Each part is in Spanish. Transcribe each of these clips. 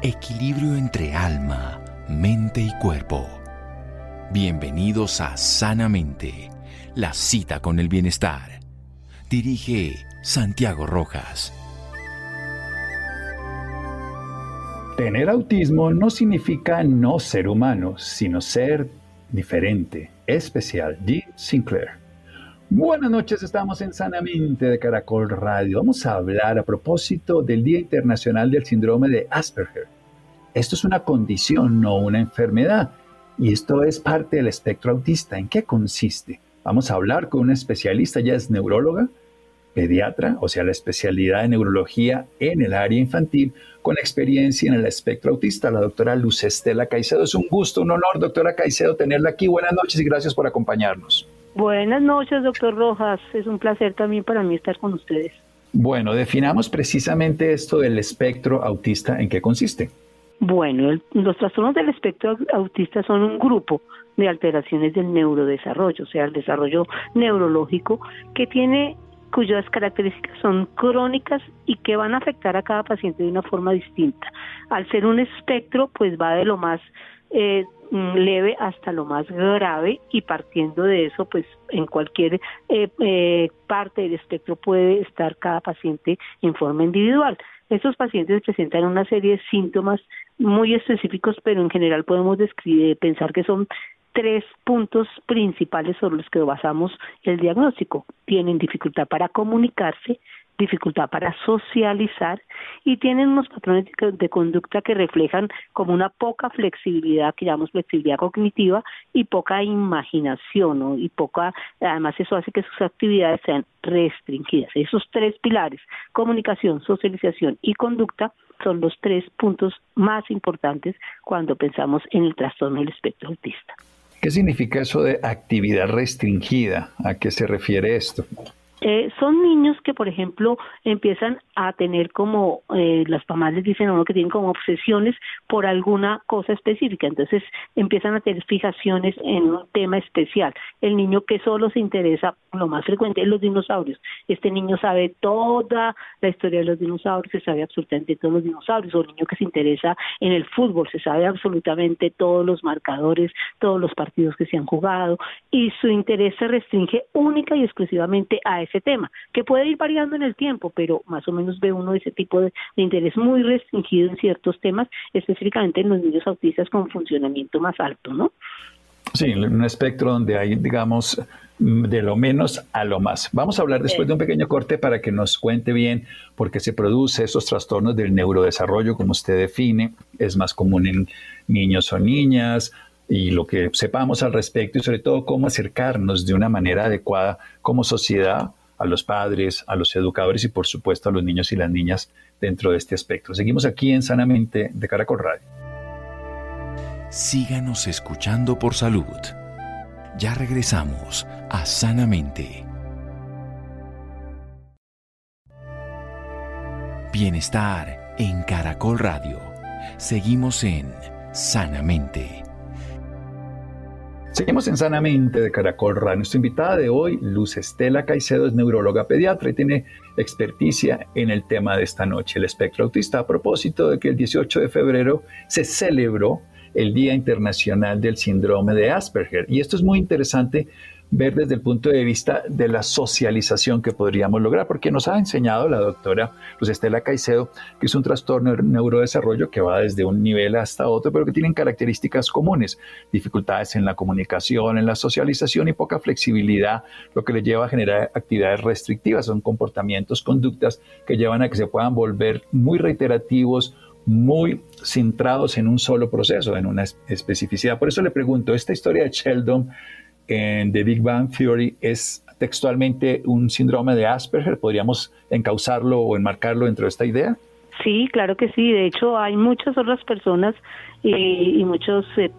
Equilibrio entre alma, mente y cuerpo. Bienvenidos a Sanamente, la cita con el bienestar. Dirige Santiago Rojas. Tener autismo no significa no ser humano, sino ser diferente, especial. Jean Sinclair. Buenas noches, estamos en Sanamente de Caracol Radio. Vamos a hablar a propósito del Día Internacional del Síndrome de Asperger. Esto es una condición, no una enfermedad, y esto es parte del espectro autista. ¿En qué consiste? Vamos a hablar con una especialista, ya es neuróloga, pediatra, o sea, la especialidad de neurología en el área infantil, con experiencia en el espectro autista, la doctora Luz Estela Caicedo. Es un gusto, un honor, doctora Caicedo, tenerla aquí. Buenas noches y gracias por acompañarnos. Buenas noches, doctor Rojas. Es un placer también para mí estar con ustedes. Bueno, definamos precisamente esto del espectro autista, ¿en qué consiste? Bueno, los trastornos del espectro autista son un grupo de alteraciones del neurodesarrollo, o sea, el desarrollo neurológico que tiene cuyas características son crónicas y que van a afectar a cada paciente de una forma distinta. Al ser un espectro, pues va de lo más eh, Mm, leve hasta lo más grave y partiendo de eso, pues en cualquier eh, eh, parte del espectro puede estar cada paciente en forma individual. Estos pacientes presentan una serie de síntomas muy específicos, pero en general podemos describir, pensar que son tres puntos principales sobre los que basamos el diagnóstico. Tienen dificultad para comunicarse, dificultad para socializar y tienen unos patrones de conducta que reflejan como una poca flexibilidad, que llamamos flexibilidad cognitiva, y poca imaginación, y poca, además eso hace que sus actividades sean restringidas. Esos tres pilares, comunicación, socialización y conducta, son los tres puntos más importantes cuando pensamos en el trastorno del espectro autista. ¿Qué significa eso de actividad restringida? ¿A qué se refiere esto? Eh, son niños que, por ejemplo, empiezan a tener como, eh, las mamás les dicen a uno que tienen como obsesiones por alguna cosa específica, entonces empiezan a tener fijaciones en un tema especial. El niño que solo se interesa, lo más frecuente, en los dinosaurios. Este niño sabe toda la historia de los dinosaurios, se sabe absolutamente todos los dinosaurios, o el niño que se interesa en el fútbol, se sabe absolutamente todos los marcadores, todos los partidos que se han jugado, y su interés se restringe única y exclusivamente a ese tema, que puede ir variando en el tiempo, pero más o menos ve uno ese tipo de, interés muy restringido en ciertos temas, específicamente en los niños autistas con funcionamiento más alto, ¿no? Sí, un espectro donde hay, digamos, de lo menos a lo más. Vamos a hablar después de un pequeño corte para que nos cuente bien por qué se produce esos trastornos del neurodesarrollo, como usted define. Es más común en niños o niñas y lo que sepamos al respecto y sobre todo cómo acercarnos de una manera adecuada como sociedad a los padres, a los educadores y por supuesto a los niños y las niñas dentro de este aspecto. Seguimos aquí en Sanamente de Caracol Radio. Síganos escuchando por salud. Ya regresamos a Sanamente. Bienestar en Caracol Radio. Seguimos en Sanamente. Seguimos en Sanamente de Caracol Radio. Nuestra invitada de hoy, Luz Estela Caicedo, es neuróloga pediatra y tiene experticia en el tema de esta noche, el espectro autista, a propósito de que el 18 de febrero se celebró el Día Internacional del Síndrome de Asperger. Y esto es muy interesante ver desde el punto de vista de la socialización que podríamos lograr, porque nos ha enseñado la doctora Luz Estela Caicedo que es un trastorno de neurodesarrollo que va desde un nivel hasta otro, pero que tienen características comunes, dificultades en la comunicación, en la socialización y poca flexibilidad, lo que le lleva a generar actividades restrictivas, son comportamientos, conductas que llevan a que se puedan volver muy reiterativos, muy centrados en un solo proceso, en una especificidad. Por eso le pregunto, esta historia de Sheldon en The Big Bang Theory es textualmente un síndrome de Asperger? ¿Podríamos encauzarlo o enmarcarlo dentro de esta idea? Sí, claro que sí. De hecho, hay muchas otras personas y muchos eh,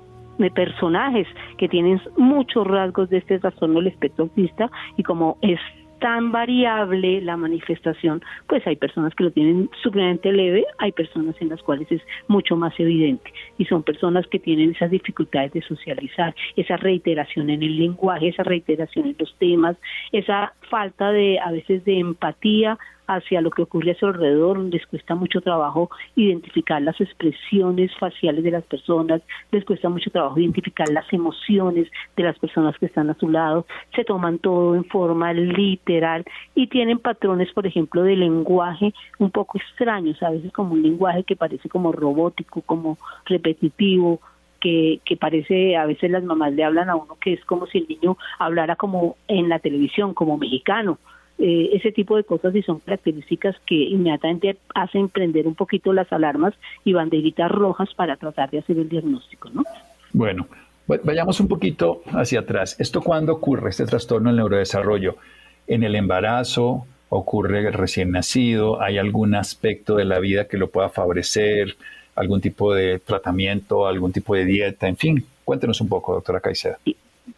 personajes que tienen muchos rasgos de este trastorno del espectro autista y como es tan variable la manifestación, pues hay personas que lo tienen supremamente leve, hay personas en las cuales es mucho más evidente. Y son personas que tienen esas dificultades de socializar, esa reiteración en el lenguaje, esa reiteración en los temas, esa falta de a veces de empatía hacia lo que ocurre a su alrededor, les cuesta mucho trabajo identificar las expresiones faciales de las personas, les cuesta mucho trabajo identificar las emociones de las personas que están a su lado, se toman todo en forma literal y tienen patrones, por ejemplo, de lenguaje un poco extraños, a veces como un lenguaje que parece como robótico, como repetitivo, que, que parece, a veces las mamás le hablan a uno que es como si el niño hablara como en la televisión, como mexicano. Eh, ese tipo de cosas y son características que inmediatamente hacen prender un poquito las alarmas y banderitas rojas para tratar de hacer el diagnóstico, ¿no? Bueno, vayamos un poquito hacia atrás. ¿Esto cuándo ocurre, este trastorno del neurodesarrollo? ¿En el embarazo? ¿Ocurre recién nacido? ¿Hay algún aspecto de la vida que lo pueda favorecer? Algún tipo de tratamiento, algún tipo de dieta, en fin. Cuéntenos un poco, doctora Caicedo.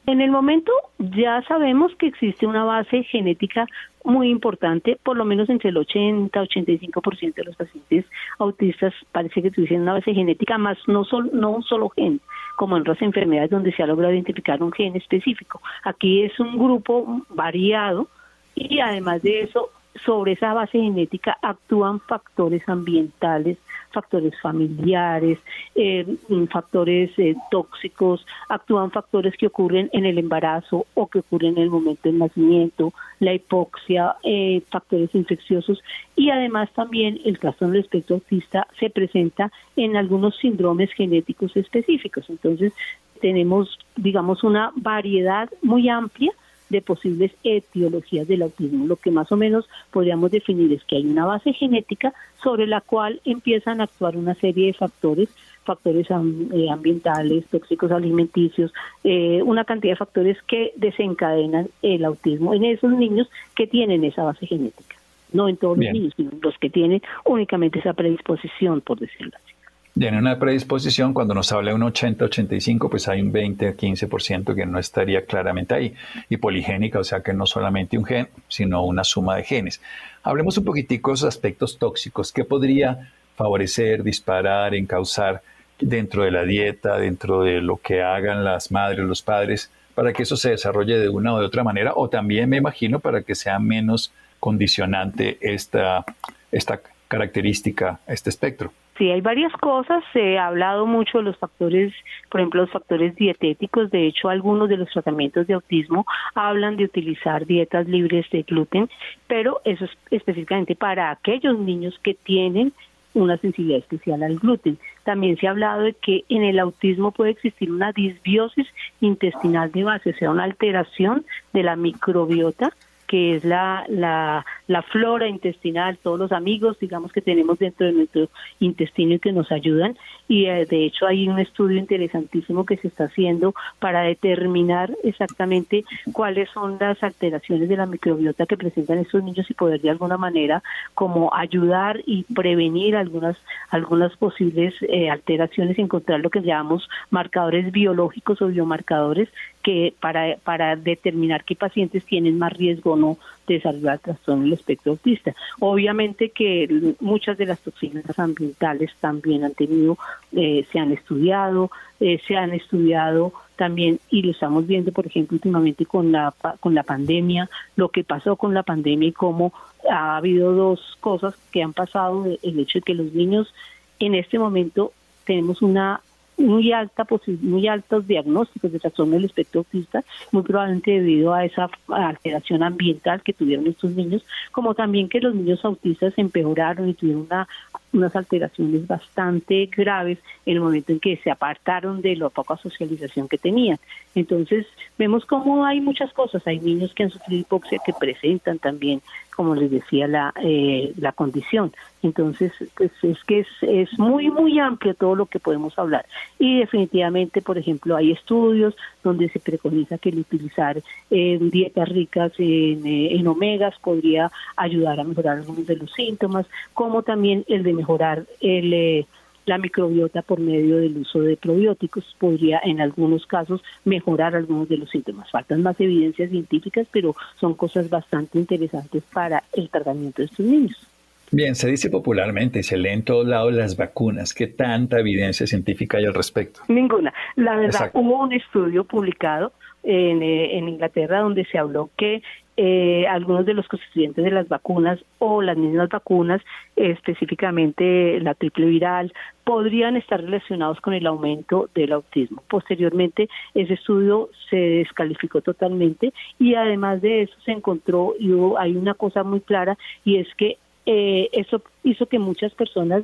En el momento ya sabemos que existe una base genética muy importante, por lo menos entre el 80-85% de los pacientes autistas parece que tuviesen una base genética, más no, solo, no un solo gen, como en otras enfermedades donde se ha logrado identificar un gen específico. Aquí es un grupo variado y además de eso, sobre esa base genética actúan factores ambientales, factores familiares, eh, factores eh, tóxicos, actúan factores que ocurren en el embarazo o que ocurren en el momento del nacimiento, la hipoxia, eh, factores infecciosos y además también el trastorno del espectro autista se presenta en algunos síndromes genéticos específicos. Entonces tenemos, digamos, una variedad muy amplia de posibles etiologías del autismo. Lo que más o menos podríamos definir es que hay una base genética sobre la cual empiezan a actuar una serie de factores, factores eh, ambientales, tóxicos alimenticios, eh, una cantidad de factores que desencadenan el autismo en esos niños que tienen esa base genética. No en todos los niños, sino los que tienen únicamente esa predisposición, por decirlo así. Tiene una predisposición, cuando nos habla de un 80-85, pues hay un 20-15% que no estaría claramente ahí. Y poligénica, o sea que no solamente un gen, sino una suma de genes. Hablemos un poquitico de esos aspectos tóxicos. ¿Qué podría favorecer, disparar, encauzar dentro de la dieta, dentro de lo que hagan las madres, los padres, para que eso se desarrolle de una o de otra manera? O también me imagino para que sea menos condicionante esta, esta característica, este espectro. Sí, hay varias cosas. Se ha hablado mucho de los factores, por ejemplo, los factores dietéticos. De hecho, algunos de los tratamientos de autismo hablan de utilizar dietas libres de gluten, pero eso es específicamente para aquellos niños que tienen una sensibilidad especial al gluten. También se ha hablado de que en el autismo puede existir una disbiosis intestinal de base, o sea, una alteración de la microbiota que es la, la, flora intestinal, todos los amigos, digamos, que tenemos dentro de nuestro intestino y que nos ayudan. Y eh, de hecho hay un estudio interesantísimo que se está haciendo para determinar exactamente cuáles son las alteraciones de la microbiota que presentan estos niños y poder de alguna manera como ayudar y prevenir algunas, algunas posibles eh, alteraciones, encontrar lo que llamamos marcadores biológicos o biomarcadores que para, para determinar qué pacientes tienen más riesgo o no de desarrollar trastorno del espectro autista. Obviamente que muchas de las toxinas ambientales también han tenido, eh, se han estudiado, eh, se han estudiado también y lo estamos viendo, por ejemplo, últimamente con la con la pandemia, lo que pasó con la pandemia y cómo ha habido dos cosas que han pasado, el hecho de que los niños en este momento tenemos una muy alta muy altos diagnósticos de trastorno del espectro autista, muy probablemente debido a esa alteración ambiental que tuvieron estos niños, como también que los niños autistas empeoraron y tuvieron una unas alteraciones bastante graves en el momento en que se apartaron de la poca socialización que tenían. Entonces, vemos cómo hay muchas cosas. Hay niños que han sufrido hipoxia que presentan también, como les decía, la, eh, la condición. Entonces, pues es que es, es muy, muy amplio todo lo que podemos hablar. Y definitivamente, por ejemplo, hay estudios donde se preconiza que el utilizar eh, dietas ricas en, eh, en omegas podría ayudar a mejorar algunos de los síntomas, como también el de mejorar el, eh, la microbiota por medio del uso de probióticos podría en algunos casos mejorar algunos de los síntomas. Faltan más evidencias científicas, pero son cosas bastante interesantes para el tratamiento de estos niños. Bien, se dice popularmente y se lee en todos lados las vacunas. ¿Qué tanta evidencia científica hay al respecto? Ninguna. La verdad, hubo un estudio publicado en, eh, en Inglaterra donde se habló que eh, algunos de los constituyentes de las vacunas o las mismas vacunas, específicamente la triple viral, podrían estar relacionados con el aumento del autismo. Posteriormente, ese estudio se descalificó totalmente y además de eso se encontró, y hay una cosa muy clara, y es que eh, eso hizo que muchas personas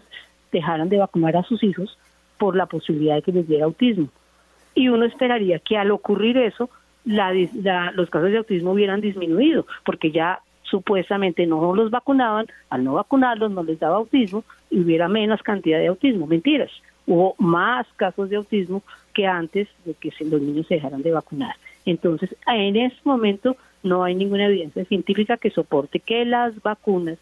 dejaran de vacunar a sus hijos por la posibilidad de que les diera autismo. Y uno esperaría que al ocurrir eso, los casos de autismo hubieran disminuido, porque ya supuestamente no los vacunaban, al no vacunarlos no les daba autismo y hubiera menos cantidad de autismo. Mentiras, hubo más casos de autismo que antes de que los niños se dejaran de vacunar. Entonces, en ese momento no hay ninguna evidencia científica que soporte que las vacunas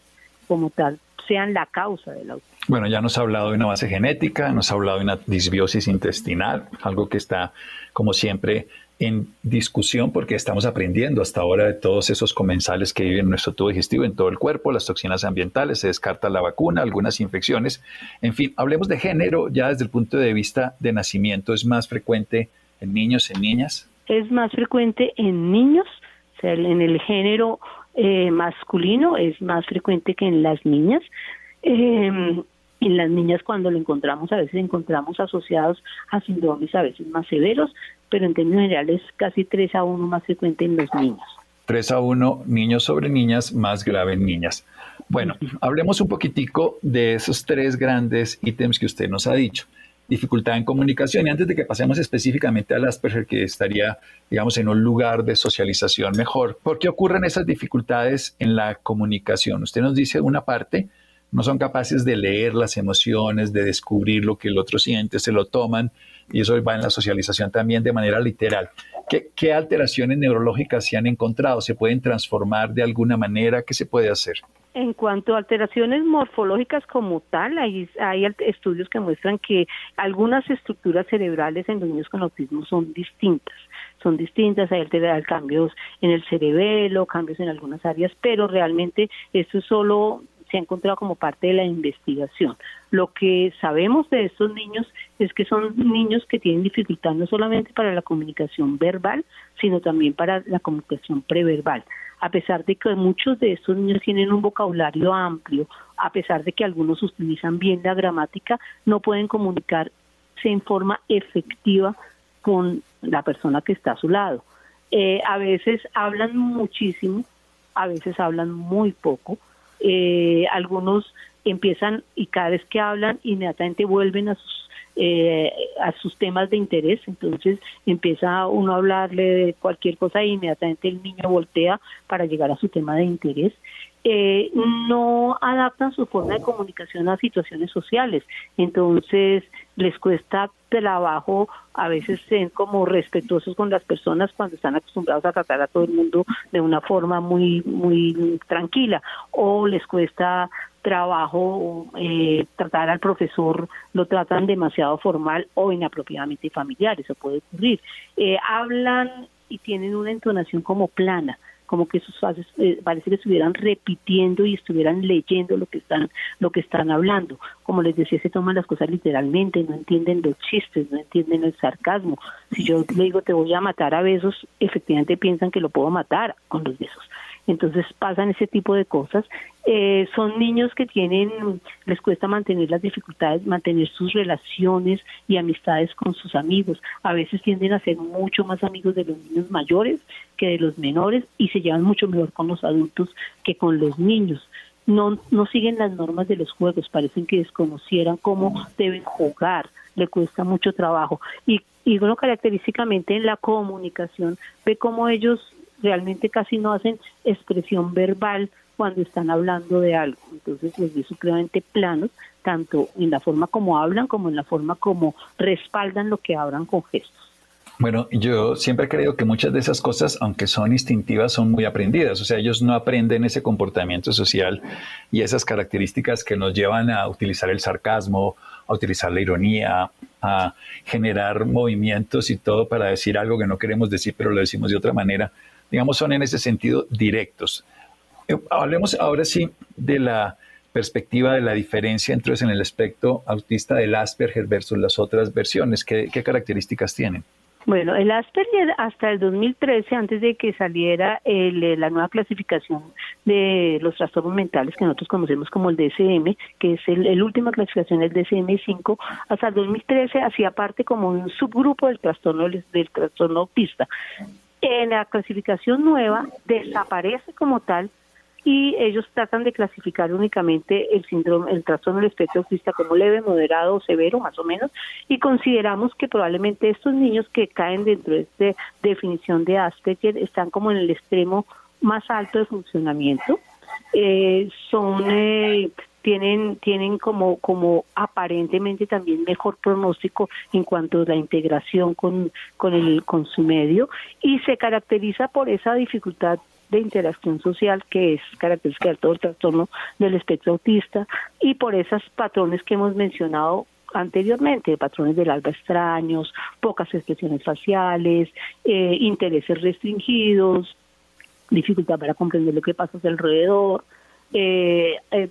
como tal sean la causa del autismo. Bueno, ya nos ha hablado de una base genética, nos ha hablado de una disbiosis intestinal, algo que está, como siempre, en discusión porque estamos aprendiendo hasta ahora de todos esos comensales que viven en nuestro tubo digestivo, en todo el cuerpo, las toxinas ambientales, se descarta la vacuna, algunas infecciones. En fin, hablemos de género ya desde el punto de vista de nacimiento. ¿Es más frecuente en niños, en niñas? Es más frecuente en niños, o sea, en el género eh, masculino es más frecuente que en las niñas. Eh, en las niñas cuando lo encontramos a veces encontramos asociados a síndromes a veces más severos, pero en términos generales casi 3 a 1 más frecuente en los niños. 3 a 1 niños sobre niñas, más grave en niñas. Bueno, hablemos un poquitico de esos tres grandes ítems que usted nos ha dicho. Dificultad en comunicación. Y antes de que pasemos específicamente al Asperger, que estaría, digamos, en un lugar de socialización mejor, ¿por qué ocurren esas dificultades en la comunicación? Usted nos dice una parte, no son capaces de leer las emociones, de descubrir lo que el otro siente, se lo toman y eso va en la socialización también de manera literal. ¿Qué, alteraciones neurológicas se han encontrado? ¿Se pueden transformar de alguna manera? ¿Qué se puede hacer? En cuanto a alteraciones morfológicas como tal, hay, hay estudios que muestran que algunas estructuras cerebrales en los niños con autismo son distintas son distintas, hay cambios en el cerebelo, cambios en algunas áreas, pero realmente esto es solo se ha encontrado como parte de la investigación. Lo que sabemos de estos niños es que son niños que tienen dificultad no solamente para la comunicación verbal, sino también para la comunicación preverbal. A pesar de que muchos de estos niños tienen un vocabulario amplio, a pesar de que algunos utilizan bien la gramática, no pueden comunicarse en forma efectiva con la persona que está a su lado. Eh, a veces hablan muchísimo, a veces hablan muy poco, eh, algunos empiezan y cada vez que hablan inmediatamente vuelven a sus eh, a sus temas de interés, entonces empieza uno a hablarle de cualquier cosa e inmediatamente el niño voltea para llegar a su tema de interés. Eh, no adaptan su forma de comunicación a situaciones sociales, entonces les cuesta trabajo a veces ser como respetuosos con las personas cuando están acostumbrados a tratar a todo el mundo de una forma muy muy tranquila. O les cuesta trabajo eh, tratar al profesor lo tratan demasiado formal o inapropiadamente familiar eso puede ocurrir eh, hablan y tienen una entonación como plana como que sus fases eh, parece que estuvieran repitiendo y estuvieran leyendo lo que están lo que están hablando. Como les decía, se toman las cosas literalmente, no entienden los chistes, no entienden el sarcasmo. Si yo le digo te voy a matar a besos, efectivamente piensan que lo puedo matar con los besos entonces pasan ese tipo de cosas. Eh, son niños que tienen, les cuesta mantener las dificultades, mantener sus relaciones y amistades con sus amigos. A veces tienden a ser mucho más amigos de los niños mayores que de los menores y se llevan mucho mejor con los adultos que con los niños. No, no siguen las normas de los juegos, parecen que desconocieran cómo deben jugar, le cuesta mucho trabajo. Y, y uno característicamente en la comunicación ve cómo ellos realmente casi no hacen expresión verbal cuando están hablando de algo. Entonces les ve supremamente planos, tanto en la forma como hablan como en la forma como respaldan lo que hablan con gestos. Bueno, yo siempre creo que muchas de esas cosas, aunque son instintivas, son muy aprendidas. O sea, ellos no aprenden ese comportamiento social y esas características que nos llevan a utilizar el sarcasmo, a utilizar la ironía, a generar movimientos y todo para decir algo que no queremos decir, pero lo decimos de otra manera digamos, son en ese sentido directos. Eh, hablemos ahora sí de la perspectiva de la diferencia entonces en el aspecto autista del Asperger versus las otras versiones. ¿Qué, características tienen? Bueno, el Asperger hasta el 2013, antes de que saliera el, la nueva clasificación de los trastornos mentales que nosotros conocemos como el DSM, que es el, última clasificación, el DSM-5, hasta el 2013 hacía parte como un subgrupo del trastorno del trastorno autista. En la clasificación nueva desaparece como tal y ellos tratan de clasificar únicamente el síndrome, el trastorno del espectro autista como leve, moderado o severo, más o menos, y consideramos que probablemente estos niños que caen dentro de esta definición de Asperger están como en el extremo más alto de funcionamiento. Eh, son eh, tienen tienen como como aparentemente también mejor pronóstico en cuanto a la integración con con el con su medio y se caracteriza por esa dificultad de interacción social que es característica de todo el trastorno del espectro autista y por esos patrones que hemos mencionado anteriormente, patrones del alba extraños, pocas expresiones faciales, eh, intereses restringidos, dificultad para comprender lo que pasa alrededor, eh, eh,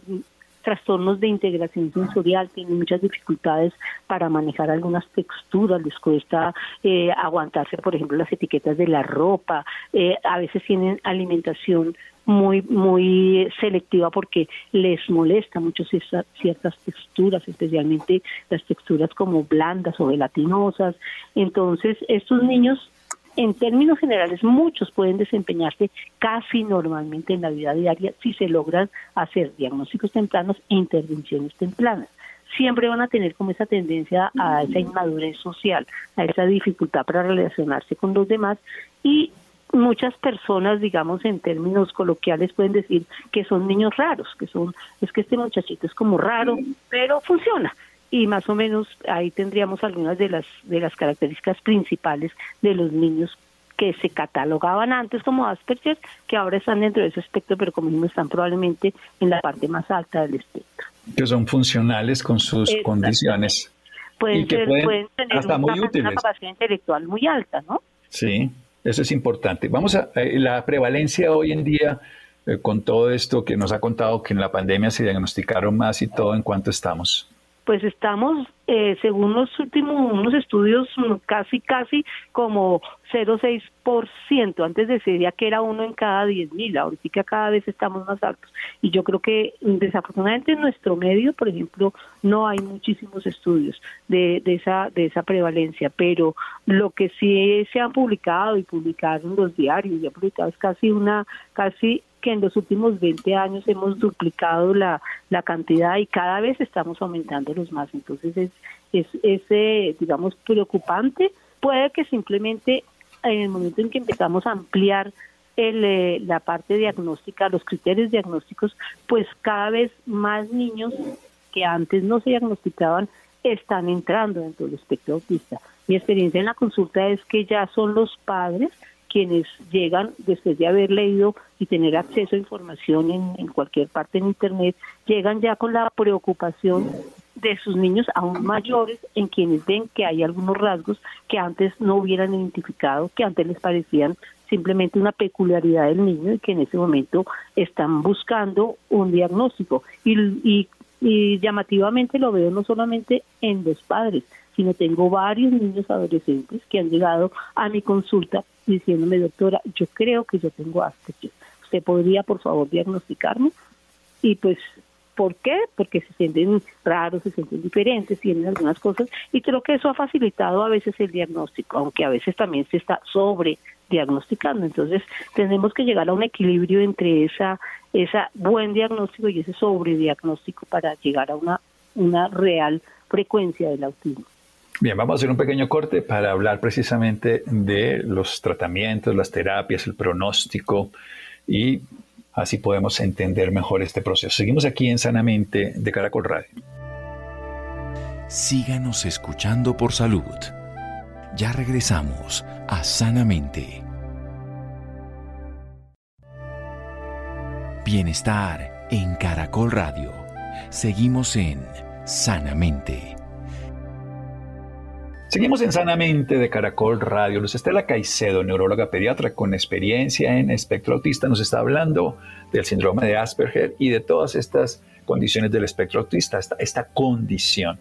trastornos de integración sensorial, tienen muchas dificultades para manejar algunas texturas, les cuesta eh, aguantarse, por ejemplo, las etiquetas de la ropa, eh, a veces tienen alimentación muy muy selectiva porque les molesta mucho ciertas texturas, especialmente las texturas como blandas o gelatinosas. Entonces, estos niños en términos generales, muchos pueden desempeñarse casi normalmente en la vida diaria si se logran hacer diagnósticos tempranos e intervenciones tempranas. Siempre van a tener como esa tendencia a esa inmadurez social, a esa dificultad para relacionarse con los demás y muchas personas, digamos en términos coloquiales, pueden decir que son niños raros, que son, es que este muchachito es como raro, pero funciona y más o menos ahí tendríamos algunas de las de las características principales de los niños que se catalogaban antes como Asperger, que ahora están dentro de ese espectro, pero como mismo están probablemente en la parte más alta del espectro. Que son funcionales con sus condiciones. Pueden, ser, pueden, tener una, una, capacidad intelectual muy alta, ¿no? Sí, eso es importante. Vamos a eh, la prevalencia hoy en día eh, con todo esto que nos ha contado que en la pandemia se diagnosticaron más y todo, ¿en cuánto estamos? Pues estamos, eh, según los últimos unos estudios, casi, casi como 0,6%. Antes decía que era uno en cada 10.000, ahorita cada vez estamos más altos. Y yo creo que desafortunadamente en nuestro medio, por ejemplo, no hay muchísimos estudios de, de, esa, de esa prevalencia, pero lo que sí se han publicado y publicaron los diarios, ya publicado es casi una, casi que en los últimos 20 años hemos duplicado la, la cantidad y cada vez estamos aumentando los más. Entonces es, es, es eh, digamos, preocupante. Puede que simplemente en el momento en que empezamos a ampliar el, eh, la parte diagnóstica, los criterios diagnósticos, pues cada vez más niños que antes no se diagnosticaban están entrando dentro del espectro autista. Mi experiencia en la consulta es que ya son los padres quienes llegan después de haber leído y tener acceso a información en, cualquier parte en Internet, llegan ya con la preocupación de sus niños aún mayores en quienes ven que hay algunos rasgos que antes no hubieran identificado, que antes les parecían simplemente una peculiaridad del niño y que en ese momento están buscando un diagnóstico. Y, y llamativamente lo veo no solamente en los padres, sino tengo varios niños adolescentes que han llegado a mi consulta diciéndome, doctora, yo creo que yo tengo Asperger. ¿Usted podría, por favor, diagnosticarme? Y pues, ¿por qué? Porque se sienten raros, se sienten diferentes, tienen algunas cosas, y creo que eso ha facilitado a veces el diagnóstico, aunque a veces también se está sobre diagnosticando. Entonces, tenemos que llegar a un equilibrio entre esa, esa buen diagnóstico y ese sobrediagnóstico para llegar a una, una real frecuencia del autismo. Bien, vamos a hacer un pequeño corte para hablar precisamente de los tratamientos, las terapias, el pronóstico y así podemos entender mejor este proceso. Seguimos aquí en Sanamente de Caracol Radio. Síganos escuchando por salud. Ya regresamos a Sanamente. Bienestar en Caracol Radio. Seguimos en Sanamente. Seguimos en Sanamente de Caracol Radio. Luz Estela Caicedo, neuróloga pediatra con experiencia en espectro autista, nos está hablando del síndrome de Asperger y de todas estas condiciones del espectro autista, esta, esta condición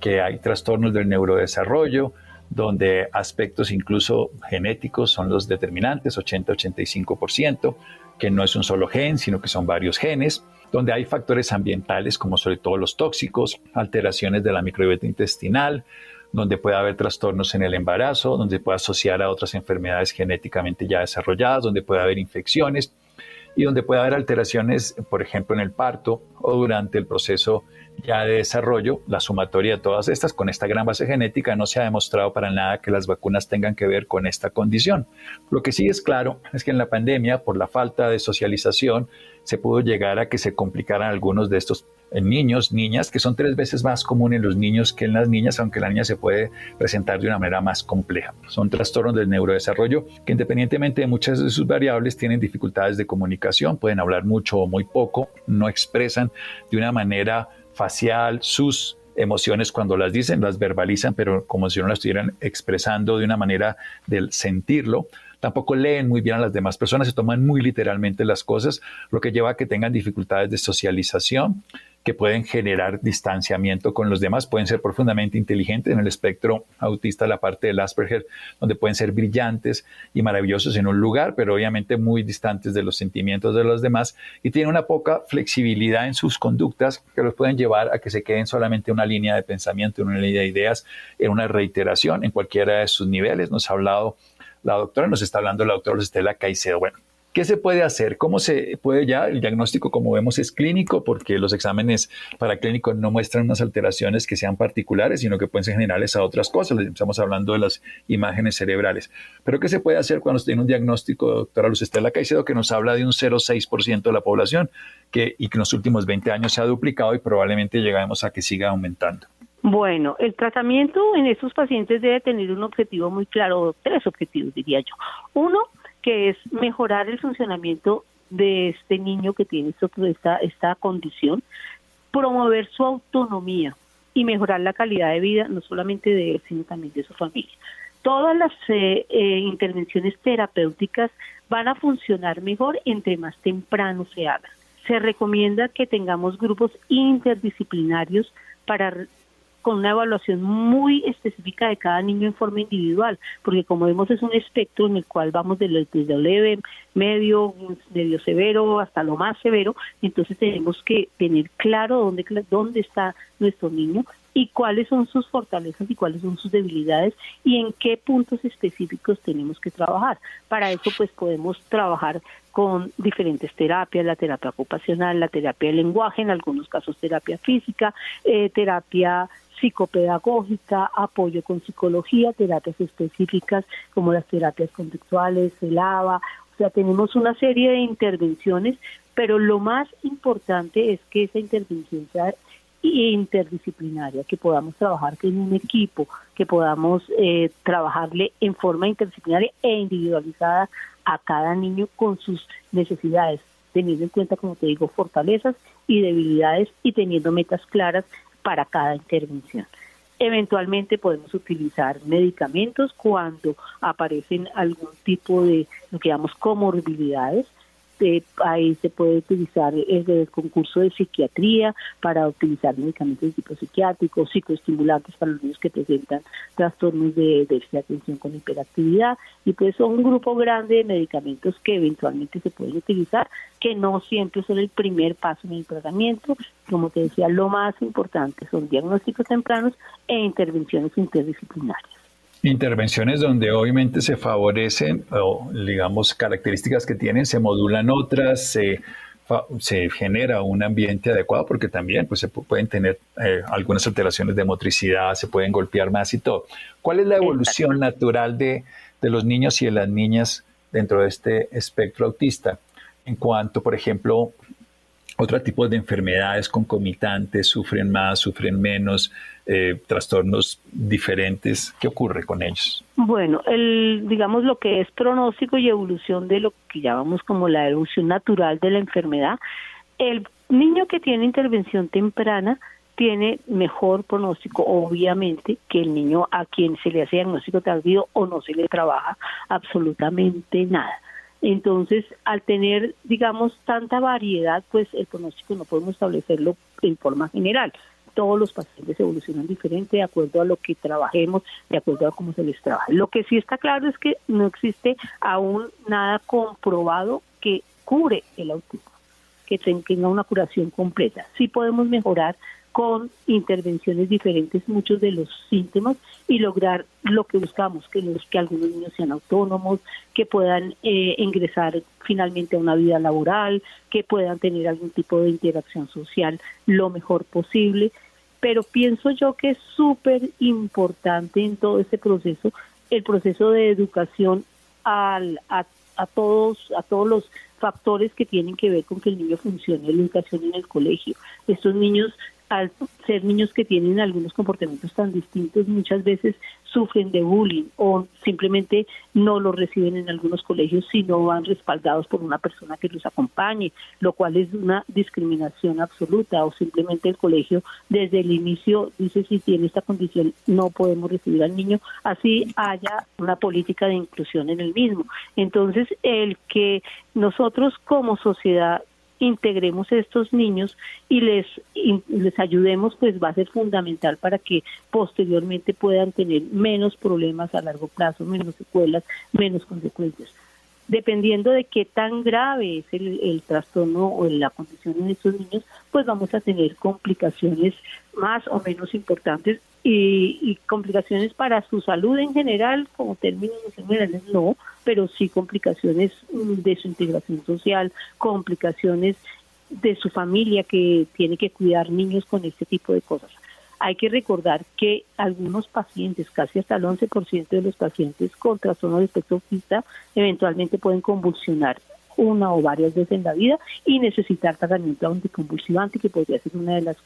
que hay trastornos del neurodesarrollo, donde aspectos incluso genéticos son los determinantes, 80-85%, que no es un solo gen, sino que son varios genes, donde hay factores ambientales como sobre todo los tóxicos, alteraciones de la microbiota intestinal, donde puede haber trastornos en el embarazo, donde puede asociar a otras enfermedades genéticamente ya desarrolladas, donde puede haber infecciones y donde puede haber alteraciones, por ejemplo, en el parto o durante el proceso ya de desarrollo, la sumatoria de todas estas con esta gran base genética no se ha demostrado para nada que las vacunas tengan que ver con esta condición. Lo que sí es claro es que en la pandemia, por la falta de socialización, se pudo llegar a que se complicaran algunos de estos en niños, niñas, que son tres veces más comunes en los niños que en las niñas, aunque la niña se puede presentar de una manera más compleja. Son trastornos del neurodesarrollo que independientemente de muchas de sus variables tienen dificultades de comunicación, pueden hablar mucho o muy poco, no expresan de una manera facial sus emociones cuando las dicen, las verbalizan, pero como si no las estuvieran expresando de una manera del sentirlo. Tampoco leen muy bien a las demás personas, se toman muy literalmente las cosas, lo que lleva a que tengan dificultades de socialización, que pueden generar distanciamiento con los demás, pueden ser profundamente inteligentes en el espectro autista, la parte del Asperger, donde pueden ser brillantes y maravillosos en un lugar, pero obviamente muy distantes de los sentimientos de los demás y tienen una poca flexibilidad en sus conductas que los pueden llevar a que se queden solamente en una línea de pensamiento, en una línea de ideas, en una reiteración en cualquiera de sus niveles. Nos ha hablado la doctora, nos está hablando la doctora Estela Caicedo. Bueno, ¿Qué se puede hacer? ¿Cómo se puede ya? El diagnóstico, como vemos, es clínico porque los exámenes para clínicos no muestran unas alteraciones que sean particulares, sino que pueden ser generales a otras cosas. Estamos hablando de las imágenes cerebrales. Pero ¿qué se puede hacer cuando se tiene un diagnóstico, doctora Luz Estela Caicedo, que nos habla de un 0,6% de la población que, y que en los últimos 20 años se ha duplicado y probablemente llegaremos a que siga aumentando? Bueno, el tratamiento en estos pacientes debe tener un objetivo muy claro, tres objetivos diría yo. Uno, que es mejorar el funcionamiento de este niño que tiene esta, esta condición, promover su autonomía y mejorar la calidad de vida, no solamente de él, sino también de su familia. Todas las eh, eh, intervenciones terapéuticas van a funcionar mejor entre más temprano se hagan. Se recomienda que tengamos grupos interdisciplinarios para con una evaluación muy específica de cada niño en forma individual, porque como vemos es un espectro en el cual vamos desde leve, medio, medio severo hasta lo más severo, entonces tenemos que tener claro dónde, dónde está nuestro niño y cuáles son sus fortalezas y cuáles son sus debilidades y en qué puntos específicos tenemos que trabajar. Para eso pues podemos trabajar con diferentes terapias, la terapia ocupacional, la terapia de lenguaje, en algunos casos terapia física, eh, terapia psicopedagógica, apoyo con psicología, terapias específicas como las terapias contextuales, el ABA, o sea, tenemos una serie de intervenciones, pero lo más importante es que esa intervención sea interdisciplinaria, que podamos trabajar en un equipo, que podamos eh, trabajarle en forma interdisciplinaria e individualizada a cada niño con sus necesidades, teniendo en cuenta, como te digo, fortalezas y debilidades y teniendo metas claras para cada intervención. Eventualmente podemos utilizar medicamentos cuando aparecen algún tipo de, lo que llamamos comorbilidades, ahí se puede utilizar el, concurso de psiquiatría para utilizar medicamentos de tipo psiquiátrico, psicoestimulantes para los niños que presentan trastornos de déficit de atención con hiperactividad y pues son un grupo grande de medicamentos que eventualmente se pueden utilizar que no siempre son el primer paso en el tratamiento. Como te decía, lo más importante son diagnósticos tempranos e intervenciones interdisciplinarias. Intervenciones donde obviamente se favorecen, o digamos, características que tienen, se modulan otras, se, se genera un ambiente adecuado, porque también pues, se pueden tener eh, algunas alteraciones de motricidad, se pueden golpear más y todo. ¿Cuál es la evolución natural de, de los niños y de las niñas dentro de este espectro autista? En cuanto, por ejemplo, otro tipo de enfermedades concomitantes, sufren más, sufren menos, eh, trastornos diferentes. ¿Qué ocurre con ellos? Bueno, el, digamos lo que es pronóstico y evolución de lo que llamamos como la evolución natural de la enfermedad. El niño que tiene intervención temprana tiene mejor pronóstico, obviamente, que el niño a quien se le hace diagnóstico tardío o no se le trabaja absolutamente nada. Entonces, al tener, digamos, tanta variedad, pues el pronóstico no podemos establecerlo en forma general. Todos los pacientes evolucionan diferente de acuerdo a lo que trabajemos, de acuerdo a cómo se les trabaja. Lo que sí está claro es que no existe aún nada comprobado que cure el autismo, que tenga una curación completa. Sí podemos mejorar con intervenciones diferentes muchos de los síntomas y lograr lo que buscamos, que, los, que algunos niños sean autónomos, que puedan eh, ingresar finalmente a una vida laboral, que puedan tener algún tipo de interacción social lo mejor posible. Pero pienso yo que es súper importante en todo este proceso el proceso de educación al, a, a todos a todos los factores que tienen que ver con que el niño funcione, la educación en el colegio. Estos niños al ser niños que tienen algunos comportamientos tan distintos, muchas veces sufren de bullying o simplemente no lo reciben en algunos colegios si no van respaldados por una persona que los acompañe, lo cual es una discriminación absoluta o simplemente el colegio desde el inicio dice si tiene esta condición no podemos recibir al niño, así haya una política de inclusión en el mismo. Entonces, el que nosotros como sociedad integremos a estos niños y les, les ayudemos, pues va a ser fundamental para que posteriormente puedan tener menos problemas a largo plazo, menos secuelas, menos consecuencias. Dependiendo de qué tan grave es el, el trastorno o la condición en estos niños, pues vamos a tener complicaciones más o menos importantes y, complicaciones para su salud en general, como términos generales no, pero sí complicaciones mm, de su integración social, complicaciones de su familia que tiene que cuidar niños con este tipo de cosas. Hay que recordar que algunos pacientes, casi hasta el 11% de los pacientes con trastorno de espectro autista, eventualmente pueden convulsionar una o varias veces en la vida y necesitar tratamiento anticonvulsivante, que podría ser una de las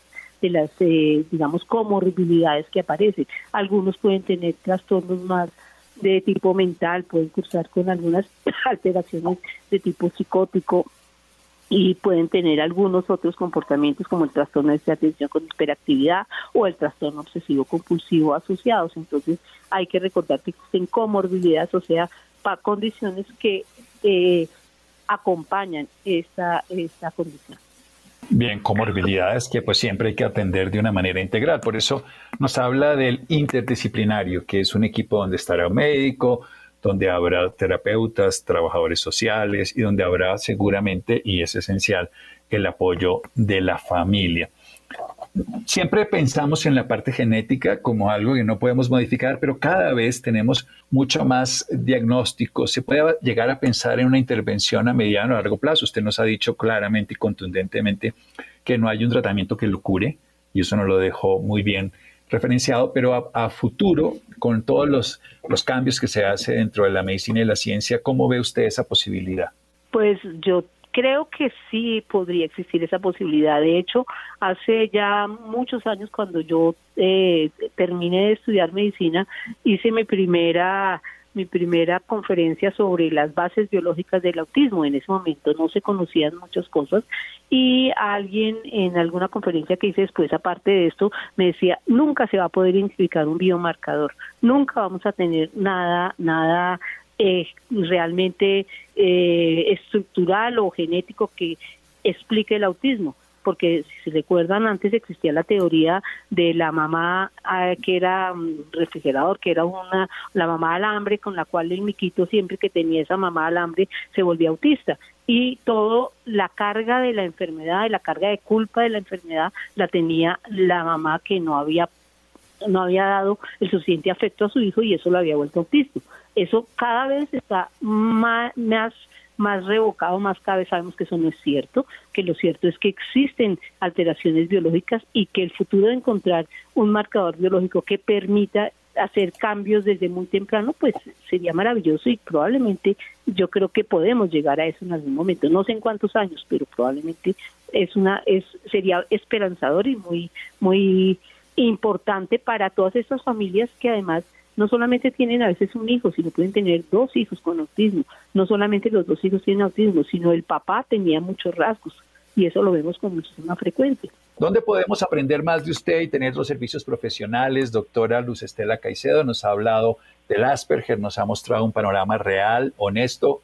de las, eh, digamos, comorbilidades que aparecen. Algunos pueden tener trastornos más de tipo mental, pueden cursar con algunas alteraciones de tipo psicótico y pueden tener algunos otros comportamientos como el trastorno de atención con hiperactividad o el trastorno obsesivo compulsivo asociados. Entonces hay que recordar que existen comorbilidades, o sea, para condiciones que eh, acompañan esta, esta condición. Bien, comorbilidades que pues siempre hay que atender de una manera integral. Por eso nos habla del interdisciplinario, que es un equipo donde estará un médico, donde habrá terapeutas, trabajadores sociales y donde habrá seguramente, y es esencial, el apoyo de la familia siempre pensamos en la parte genética como algo que no podemos modificar, pero cada vez tenemos mucho más diagnóstico. Se puede llegar a pensar en una intervención a mediano o largo plazo. Usted nos ha dicho claramente y contundentemente que no hay un tratamiento que lo cure, y eso nos lo dejó muy bien referenciado, pero a, futuro, con todos los, los cambios que se hace dentro de la medicina y la ciencia, ¿cómo ve usted esa posibilidad? Pues yo Creo que sí podría existir esa posibilidad. De hecho, hace ya muchos años cuando yo eh, terminé de estudiar medicina, hice mi primera mi primera conferencia sobre las bases biológicas del autismo. En ese momento no se conocían muchas cosas y alguien en alguna conferencia que hice después, aparte de esto, me decía, nunca se va a poder identificar un biomarcador, nunca vamos a tener nada, nada eh, realmente eh, estructural o genético que explique el autismo porque si se recuerdan antes existía la teoría de la mamá ah, que era refrigerador, que era una la mamá alambre con la cual el miquito siempre que tenía esa mamá alambre se volvía autista. Y todo la carga de la enfermedad, la carga de culpa de la enfermedad la tenía la mamá que no había no había dado el suficiente afecto a su hijo y eso lo había vuelto autista. Eso cada vez está más, más, revocado, más cada vez sabemos que eso no es cierto, que lo cierto es que existen alteraciones biológicas y que el futuro de encontrar un marcador biológico que permita hacer cambios desde muy temprano, pues sería maravilloso y probablemente yo creo que podemos llegar a eso en algún momento. No sé en cuántos años, pero probablemente es una es sería esperanzador y muy muy importante para todas estas familias que además no solamente tienen a veces un hijo, sino pueden tener dos hijos con autismo. No solamente los dos hijos tienen autismo, sino el papá tenía muchos rasgos y eso lo vemos con muchísima frecuencia. ¿Dónde podemos aprender más de usted y tener los servicios profesionales? Doctora Luz Estela Caicedo nos ha hablado del Asperger, nos ha mostrado un panorama real, honesto,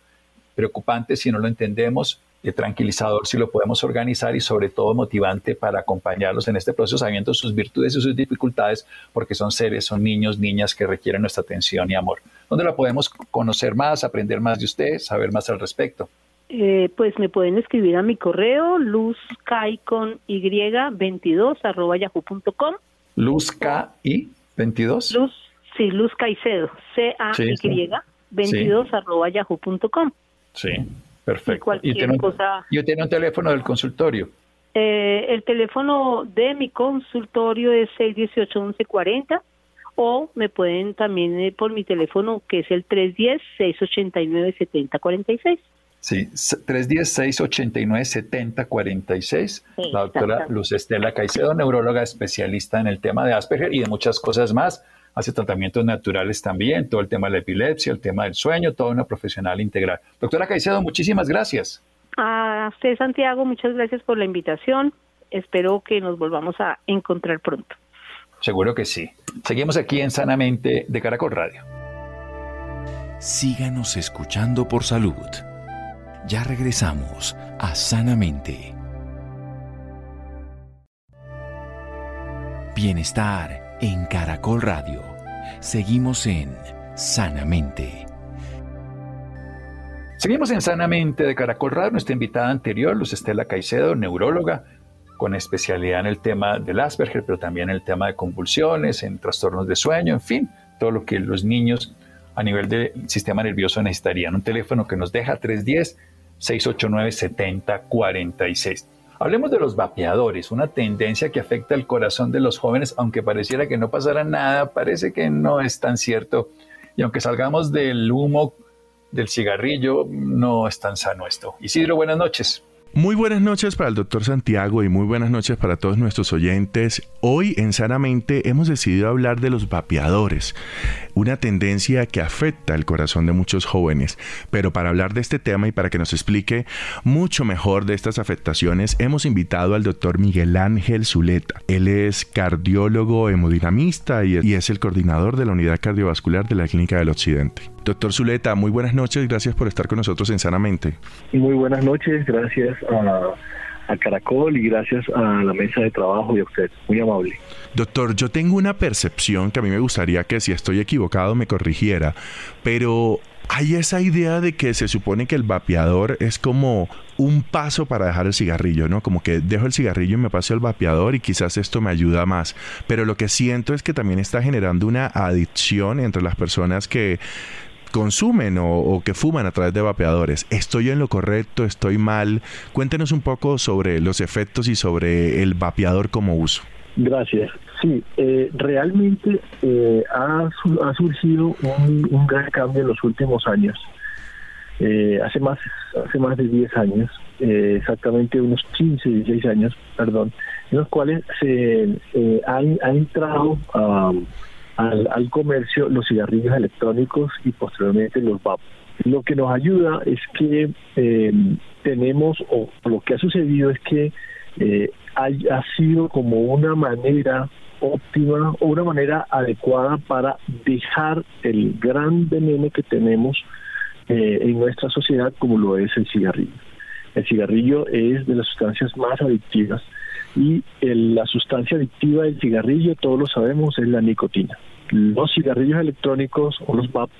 preocupante si no lo entendemos tranquilizador si lo podemos organizar y sobre todo motivante para acompañarlos en este proceso sabiendo sus virtudes y sus dificultades porque son seres, son niños, niñas que requieren nuestra atención y amor. ¿Dónde la podemos conocer más, aprender más de usted, saber más al respecto? Eh, pues me pueden escribir a mi correo luzkai con y 22 arroba yahoo.com. Luz K y 22. Luz, sí, Luz Caicedo, C A Y 22 arroba yahoo.com. Sí, perfecto. Y, tiene, cosa... yo tiene un teléfono del consultorio. Eh, el teléfono de mi consultorio es 618-1140 o me pueden también eh, por mi teléfono que es el 310-689-7046. Sí, 310-689-7046. la doctora Luz Estela Caicedo, neuróloga especialista en el tema de Asperger y de muchas cosas más. Hace tratamientos naturales también, todo el tema de la epilepsia, el tema del sueño, toda una profesional integral. Doctora Caicedo, muchísimas gracias. A usted, Santiago, muchas gracias por la invitación. Espero que nos volvamos a encontrar pronto. Seguro que sí. Seguimos aquí en Sanamente de Caracol Radio. Síganos escuchando por salud. Ya regresamos a Sanamente. Bienestar en Caracol Radio. Seguimos en Sanamente. Seguimos en Sanamente de Caracol Radio. Nuestra invitada anterior, Luz Estela Caicedo, neuróloga, con especialidad en el tema del Asperger, pero también en el tema de convulsiones, en trastornos de sueño, en fin, todo lo que los niños a nivel del sistema nervioso necesitarían. Un teléfono que nos deja 310 689-7046. Hablemos de los vapeadores, una tendencia que afecta el corazón de los jóvenes, aunque pareciera que no pasara nada, parece que no es tan cierto. Y aunque salgamos del humo del cigarrillo, no es tan sano esto. Isidro, buenas noches. Muy buenas noches para el doctor Santiago y muy buenas noches para todos nuestros oyentes. Hoy en Sanamente hemos decidido hablar de los vapeadores, una tendencia que afecta el corazón de muchos jóvenes. Pero para hablar de este tema y para que nos explique mucho mejor de estas afectaciones, hemos invitado al doctor Miguel Ángel Zuleta. Él es cardiólogo hemodinamista y es el coordinador de la unidad cardiovascular de la Clínica del Occidente. Doctor Zuleta, muy buenas noches, gracias por estar con nosotros en Sanamente. Muy buenas noches, gracias a, Caracol y gracias a la mesa de trabajo y a usted, muy amable. Doctor, yo tengo una percepción que a mí me gustaría que si estoy equivocado me corrigiera, pero hay esa idea de que se supone que el vapeador es como un paso para dejar el cigarrillo, ¿no? Como que dejo el cigarrillo y me paso al vapeador y quizás esto me ayuda más. Pero lo que siento es que también está generando una adicción entre las personas que consumen o, que fuman a través de vapeadores. ¿Estoy en lo correcto? ¿Estoy mal? Cuéntenos un poco sobre los efectos y sobre el vapeador como uso. Gracias. Sí, eh, realmente eh, ha, surgido un, gran cambio en los últimos años. Eh, hace más hace más de 10 años, exactamente unos 15, 16 años, perdón, en los cuales se ha, ha entrado a al, comercio los cigarrillos electrónicos y posteriormente los VAP. Lo que nos ayuda es que eh, tenemos, o lo que ha sucedido es que eh, ha sido como una manera óptima o una manera adecuada para dejar el gran veneno que tenemos eh, en nuestra sociedad como lo es el cigarrillo. El cigarrillo es de las sustancias más adictivas y la sustancia adictiva del cigarrillo, todos lo sabemos, es la nicotina. Los cigarrillos electrónicos o los VAP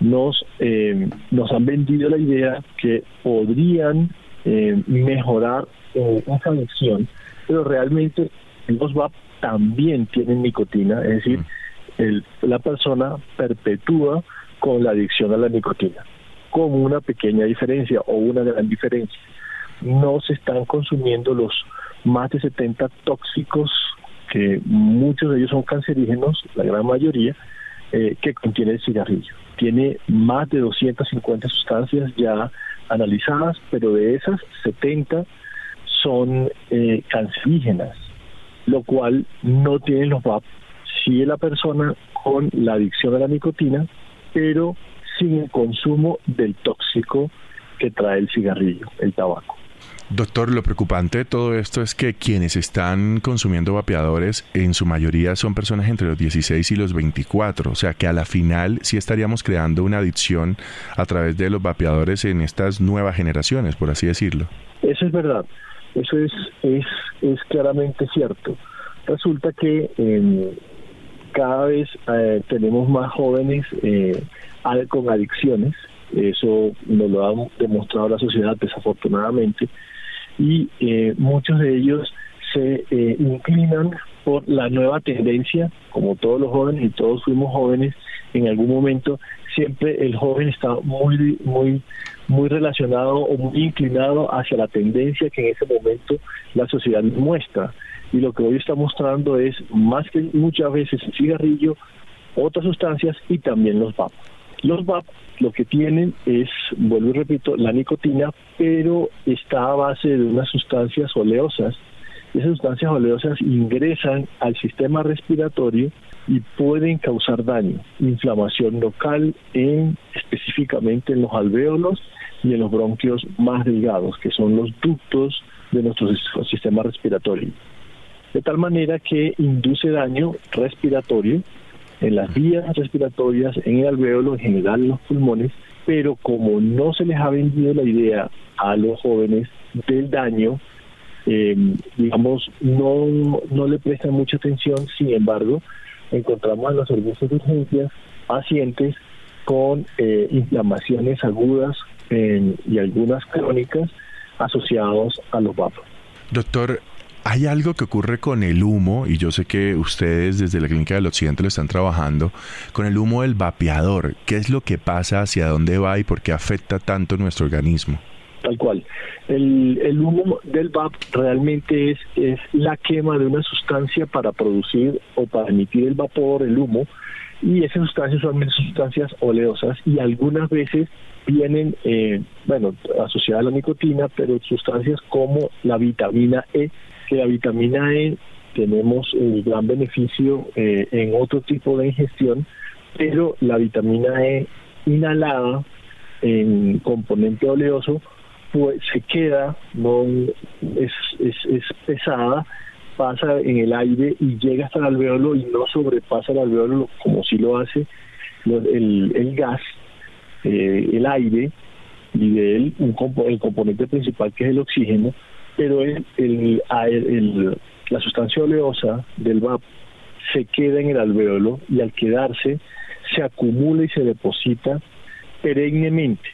nos, eh, nos han vendido la idea que podrían eh, mejorar eh, esa adicción, pero realmente los VAP también tienen nicotina, es decir, la persona perpetúa con la adicción a la nicotina, con una pequeña diferencia o una gran diferencia. No se están consumiendo los más de 70 tóxicos, que muchos de ellos son cancerígenos, la gran mayoría, eh, que contiene el cigarrillo. Tiene más de 250 sustancias ya analizadas, pero de esas 70 son eh, cancerígenas, lo cual no tienen los VAP. Sigue la persona con la adicción a la nicotina, pero sin el consumo del tóxico que trae el cigarrillo, el tabaco. Doctor, lo preocupante de todo esto es que quienes están consumiendo vapeadores en su mayoría son personas entre los 16 y los 24, o sea que a la final sí estaríamos creando una adicción a través de los vapeadores en estas nuevas generaciones, por así decirlo. Eso es verdad, eso es, es, es claramente cierto. Resulta que em, cada vez eh, tenemos más jóvenes eh, con adicciones, eso nos lo ha demostrado la sociedad desafortunadamente, y eh, muchos de ellos se eh, inclinan por la nueva tendencia, como todos los jóvenes y todos fuimos jóvenes en algún momento, siempre el joven está muy muy muy relacionado o muy inclinado hacia la tendencia que en ese momento la sociedad muestra. Y lo que hoy está mostrando es más que muchas veces el cigarrillo, otras sustancias y también los vapos. Los VAP lo que tienen es, vuelvo y repito, la nicotina, pero está a base de unas sustancias oleosas. Esas sustancias oleosas ingresan al sistema respiratorio y pueden causar daño, inflamación local en específicamente en los alvéolos y en los bronquios más delgados, que son los ductos de nuestro sistema respiratorio. De tal manera que induce daño respiratorio, en las vías respiratorias, en el alvéolo, en general en los pulmones, pero como no se les ha vendido la idea a los jóvenes del daño, eh, digamos, no, no le prestan mucha atención, sin embargo, encontramos en los servicios de urgencias pacientes con eh, inflamaciones agudas y algunas crónicas asociados a los vapos. Doctor, hay algo que ocurre con el humo, y yo sé que ustedes desde la Clínica del Occidente lo están trabajando, con el humo del vapeador. ¿Qué es lo que pasa, hacia dónde va y por qué afecta tanto nuestro organismo? Tal cual. El, humo del VAP realmente es, es la quema de una sustancia para producir o para emitir el vapor, el humo, y esas sustancias son sustancias oleosas y algunas veces vienen, eh, bueno, asociadas a la nicotina, pero sustancias como la vitamina E, que la vitamina E tenemos el gran beneficio eh, en otro tipo de ingestión, pero la vitamina E inhalada en componente oleoso pues se queda, no es, es, pesada, pasa en el aire y llega hasta el alveolo y no sobrepasa el alveolo como si lo hace el, el gas, eh, el aire y de él un el componente principal que es el oxígeno pero el, el, la sustancia oleosa del VAP se queda en el alvéolo y al quedarse se acumula y se deposita perennemente.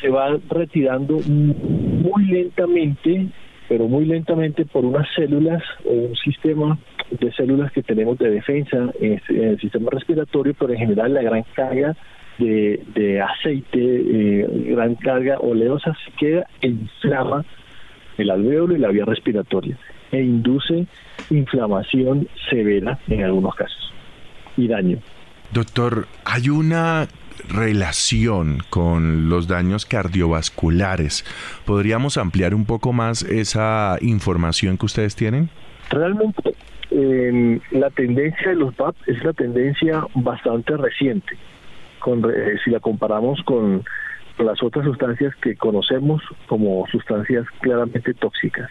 Se va retirando muy lentamente, pero muy lentamente por unas células o un sistema de células que tenemos de defensa en, este, el sistema respiratorio, pero en general la gran carga de, aceite, eh, gran carga oleosa se queda e inflama el alvéolo y la vía respiratoria e induce inflamación severa en algunos casos y daño. Doctor, ¿hay una relación con los daños cardiovasculares? ¿Podríamos ampliar un poco más esa información que ustedes tienen? Realmente la tendencia de los VAP es la tendencia bastante reciente. Con, eh, si la comparamos con las otras sustancias que conocemos como sustancias claramente tóxicas.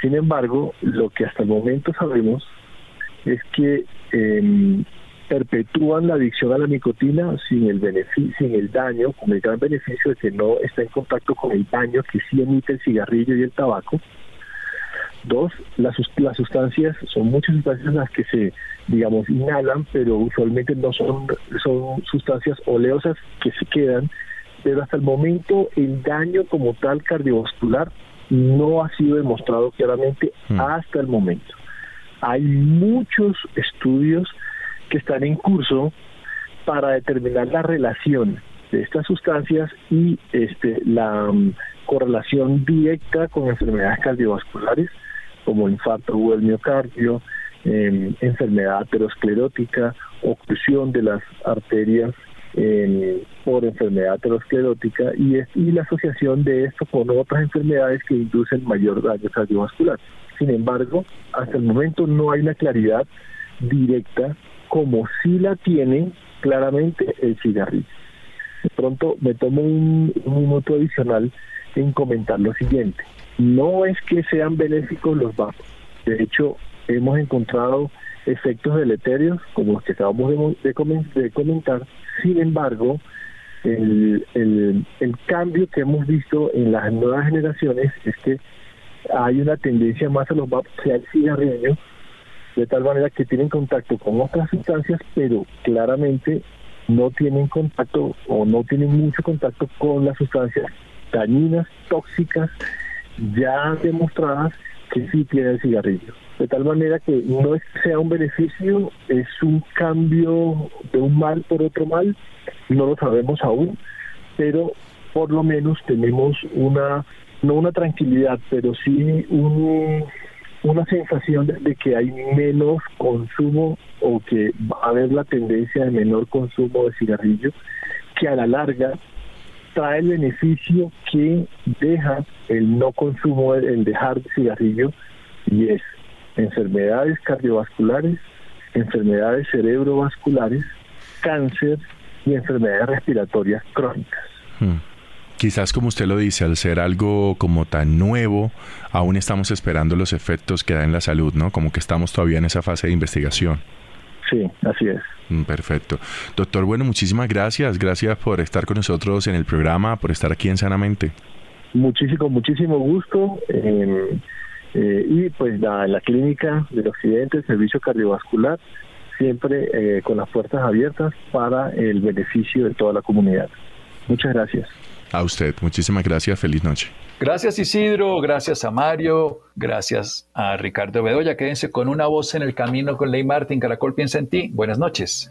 Sin embargo, lo que hasta el momento sabemos es que em, perpetúan la adicción a la nicotina sin el beneficio, sin el daño, con el gran beneficio de que no está en contacto con el daño que sí emite el cigarrillo y el tabaco. Dos, las, las sustancias, son muchas sustancias las que se, digamos, inhalan, pero usualmente no son, son sustancias oleosas que se quedan pero hasta el momento el daño como tal cardiovascular no ha sido demostrado claramente mm. hasta el momento. Hay muchos estudios que están en curso para determinar la relación de estas sustancias y este, la um, correlación directa con enfermedades cardiovasculares como infarto o el miocardio, em, enfermedad aterosclerótica, oclusión de las arterias por enfermedad aterosclerótica y, y la asociación de esto con otras enfermedades que inducen mayor daño cardiovascular. Sin embargo, hasta el momento no hay una claridad directa como si la tiene claramente el cigarrillo. De pronto me tomo un, un minuto adicional en comentar lo siguiente. no es que sean benéficos los VAP. De hecho, hemos encontrado efectos deleterios como los que acabamos de, comentar. Sin embargo, el, el, cambio que hemos visto en las nuevas generaciones es que hay una tendencia más a los sea el cigarrillo, de tal manera que tienen contacto con otras sustancias, pero claramente no tienen contacto o no tienen mucho contacto con las sustancias dañinas, tóxicas, ya demostradas que sí tienen el cigarrillo. De tal manera que no sea un beneficio, es un cambio de un mal por otro mal, no lo sabemos aún, pero por lo menos tenemos una, no una tranquilidad, pero sí un, una sensación de, que hay menos consumo o que va a haber la tendencia de menor consumo de cigarrillo, que a la larga trae el beneficio que deja el no consumo, el dejar el cigarrillo, y es enfermedades cardiovasculares, enfermedades cerebrovasculares, cáncer y enfermedades respiratorias crónicas. Hmm. Quizás como usted lo dice, al ser algo como tan nuevo, aún estamos esperando los efectos que da en la salud, ¿no? Como que estamos todavía en esa fase de investigación. Sí, así es. Mm, perfecto. Doctor, bueno, muchísimas gracias. Gracias por estar con nosotros en el programa, por estar aquí en Sanamente. Muchísimo, muchísimo gusto. Eh, eh, y pues la, la clínica del Occidente, el servicio cardiovascular, siempre eh, con las puertas abiertas para el beneficio de toda la comunidad. Muchas gracias. A usted, muchísimas gracias, feliz noche. Gracias Isidro, gracias a Mario, gracias a Ricardo Bedoya. Quédense con una voz en el camino con Ley Martín. Caracol piensa en ti. Buenas noches.